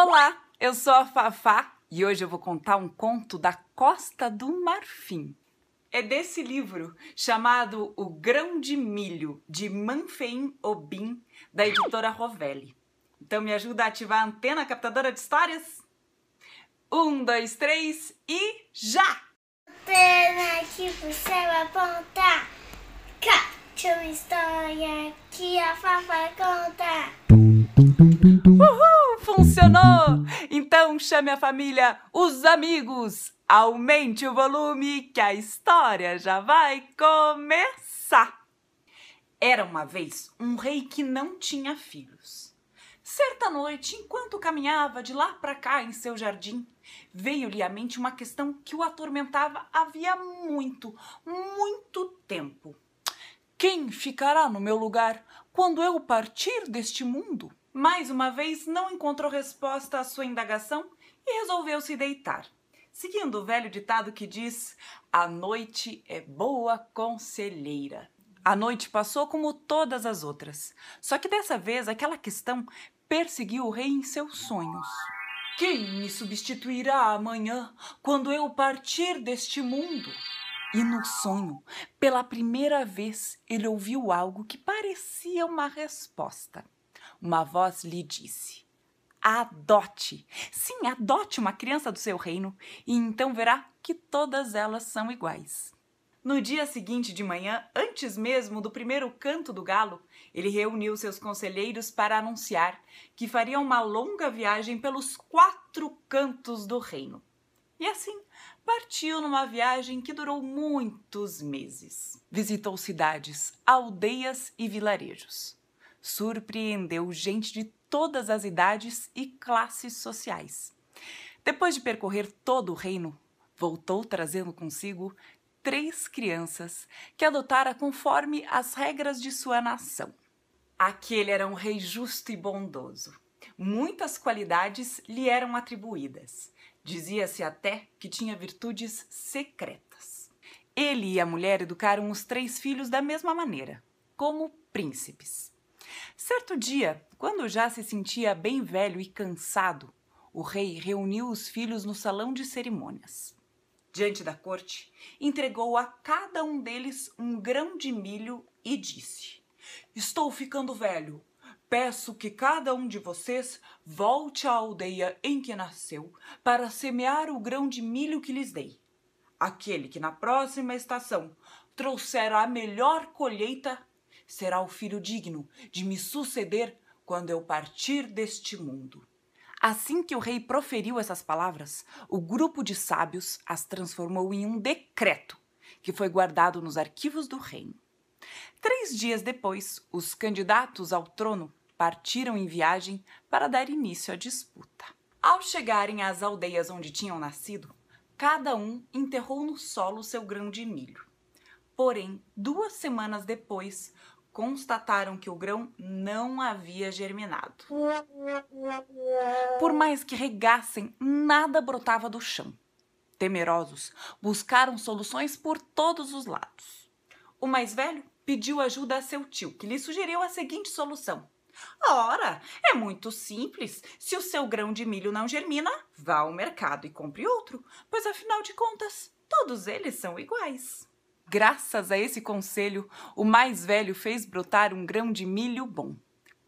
Olá, eu sou a Fafá e hoje eu vou contar um conto da Costa do Marfim. É desse livro chamado O Grão de Milho, de Manfein Obim, da editora Rovelli. Então me ajuda a ativar a antena captadora de histórias? Um, dois, três e já! Antena que você vai apontar. Capte uma história que a Fafá conta. Chame a família, os amigos, aumente o volume que a história já vai começar. Era uma vez um rei que não tinha filhos. Certa noite, enquanto caminhava de lá para cá em seu jardim, veio-lhe à mente uma questão que o atormentava havia muito, muito tempo. Quem ficará no meu lugar quando eu partir deste mundo? Mais uma vez não encontrou resposta à sua indagação e resolveu se deitar, seguindo o velho ditado que diz: A noite é boa conselheira. A noite passou como todas as outras, só que dessa vez aquela questão perseguiu o rei em seus sonhos. Quem me substituirá amanhã quando eu partir deste mundo? E no sonho, pela primeira vez, ele ouviu algo que parecia uma resposta. Uma voz lhe disse: Adote! Sim, adote uma criança do seu reino, e então verá que todas elas são iguais. No dia seguinte de manhã, antes mesmo do primeiro canto do galo, ele reuniu seus conselheiros para anunciar que faria uma longa viagem pelos quatro cantos do reino. E assim partiu numa viagem que durou muitos meses. Visitou cidades, aldeias e vilarejos. Surpreendeu gente de todas as idades e classes sociais. Depois de percorrer todo o reino, voltou trazendo consigo três crianças que adotara conforme as regras de sua nação. Aquele era um rei justo e bondoso. Muitas qualidades lhe eram atribuídas. Dizia-se até que tinha virtudes secretas. Ele e a mulher educaram os três filhos da mesma maneira, como príncipes. Certo dia, quando já se sentia bem velho e cansado, o rei reuniu os filhos no salão de cerimônias. Diante da corte, entregou a cada um deles um grão de milho e disse: Estou ficando velho. Peço que cada um de vocês volte à aldeia em que nasceu para semear o grão de milho que lhes dei. Aquele que na próxima estação trouxer a melhor colheita será o filho digno de me suceder quando eu partir deste mundo. Assim que o rei proferiu essas palavras, o grupo de sábios as transformou em um decreto que foi guardado nos arquivos do reino. Três dias depois, os candidatos ao trono partiram em viagem para dar início à disputa. Ao chegarem às aldeias onde tinham nascido, cada um enterrou no solo seu grão de milho. Porém, duas semanas depois, constataram que o grão não havia germinado. Por mais que regassem, nada brotava do chão. Temerosos, buscaram soluções por todos os lados. O mais velho pediu ajuda a seu tio, que lhe sugeriu a seguinte solução: Ora, é muito simples. Se o seu grão de milho não germina, vá ao mercado e compre outro, pois afinal de contas, todos eles são iguais. Graças a esse conselho, o mais velho fez brotar um grão de milho bom.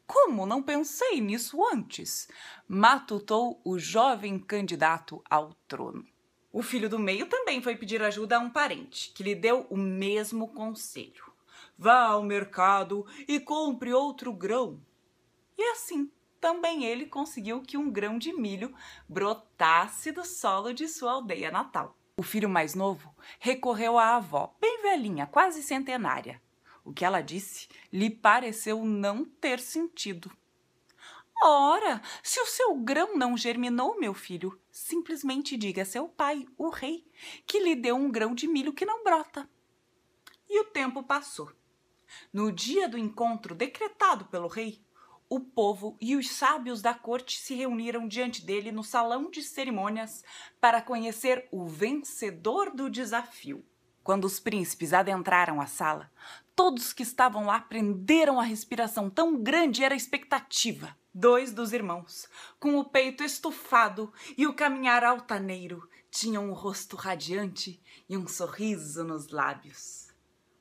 Como não pensei nisso antes? matutou o jovem candidato ao trono. O filho do meio também foi pedir ajuda a um parente, que lhe deu o mesmo conselho. Vá ao mercado e compre outro grão. E assim, também ele conseguiu que um grão de milho brotasse do solo de sua aldeia natal. O filho mais novo recorreu à avó, bem velhinha, quase centenária. O que ela disse lhe pareceu não ter sentido. Ora, se o seu grão não germinou, meu filho, simplesmente diga a seu pai, o rei, que lhe deu um grão de milho que não brota. E o tempo passou. No dia do encontro decretado pelo rei, o povo e os sábios da corte se reuniram diante dele no salão de cerimônias para conhecer o vencedor do desafio. Quando os príncipes adentraram a sala, todos que estavam lá prenderam a respiração, tão grande era a expectativa. Dois dos irmãos, com o peito estufado e o caminhar altaneiro, tinham um rosto radiante e um sorriso nos lábios.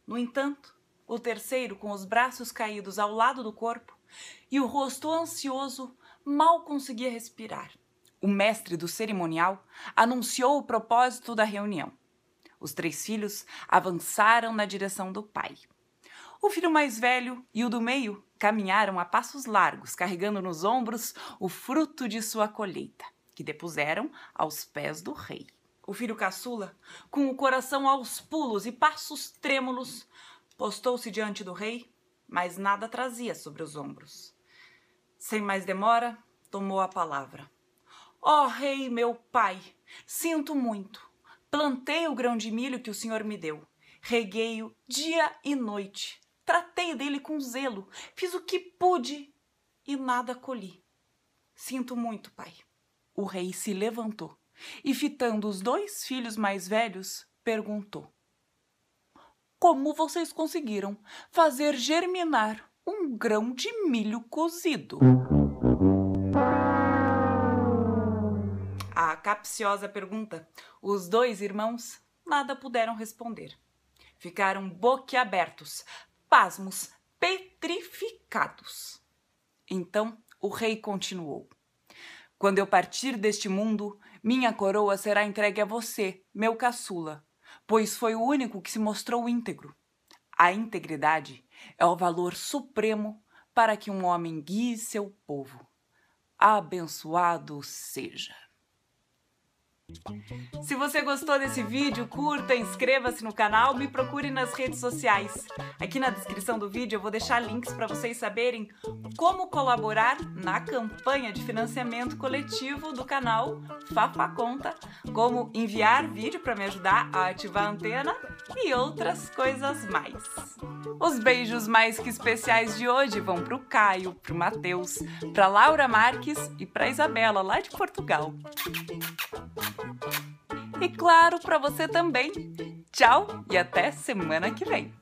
No entanto, o terceiro, com os braços caídos ao lado do corpo e o rosto ansioso, mal conseguia respirar. O mestre do cerimonial anunciou o propósito da reunião. Os três filhos avançaram na direção do pai. O filho mais velho e o do meio caminharam a passos largos, carregando nos ombros o fruto de sua colheita, que depuseram aos pés do rei. O filho caçula, com o coração aos pulos e passos trêmulos, postou-se diante do rei, mas nada trazia sobre os ombros. Sem mais demora, tomou a palavra. Ó oh, rei, meu pai, sinto muito. Plantei o grão de milho que o senhor me deu. Reguei-o dia e noite Tratei dele com zelo, fiz o que pude e nada colhi. Sinto muito, pai. O rei se levantou e, fitando os dois filhos mais velhos, perguntou: Como vocês conseguiram fazer germinar um grão de milho cozido? A capciosa pergunta, os dois irmãos nada puderam responder. Ficaram boquiabertos, pasmos, petrificados. Então o rei continuou: Quando eu partir deste mundo, minha coroa será entregue a você, meu caçula, pois foi o único que se mostrou íntegro. A integridade é o valor supremo para que um homem guie seu povo. Abençoado seja. Se você gostou desse vídeo, curta, inscreva-se no canal, me procure nas redes sociais. Aqui na descrição do vídeo eu vou deixar links para vocês saberem como colaborar na campanha de financiamento coletivo do canal Fafa Conta, como enviar vídeo para me ajudar a ativar a antena e outras coisas mais. Os beijos mais que especiais de hoje vão para o Caio, para o Matheus, para Laura Marques e para Isabela, lá de Portugal. E claro, para você também. Tchau e até semana que vem.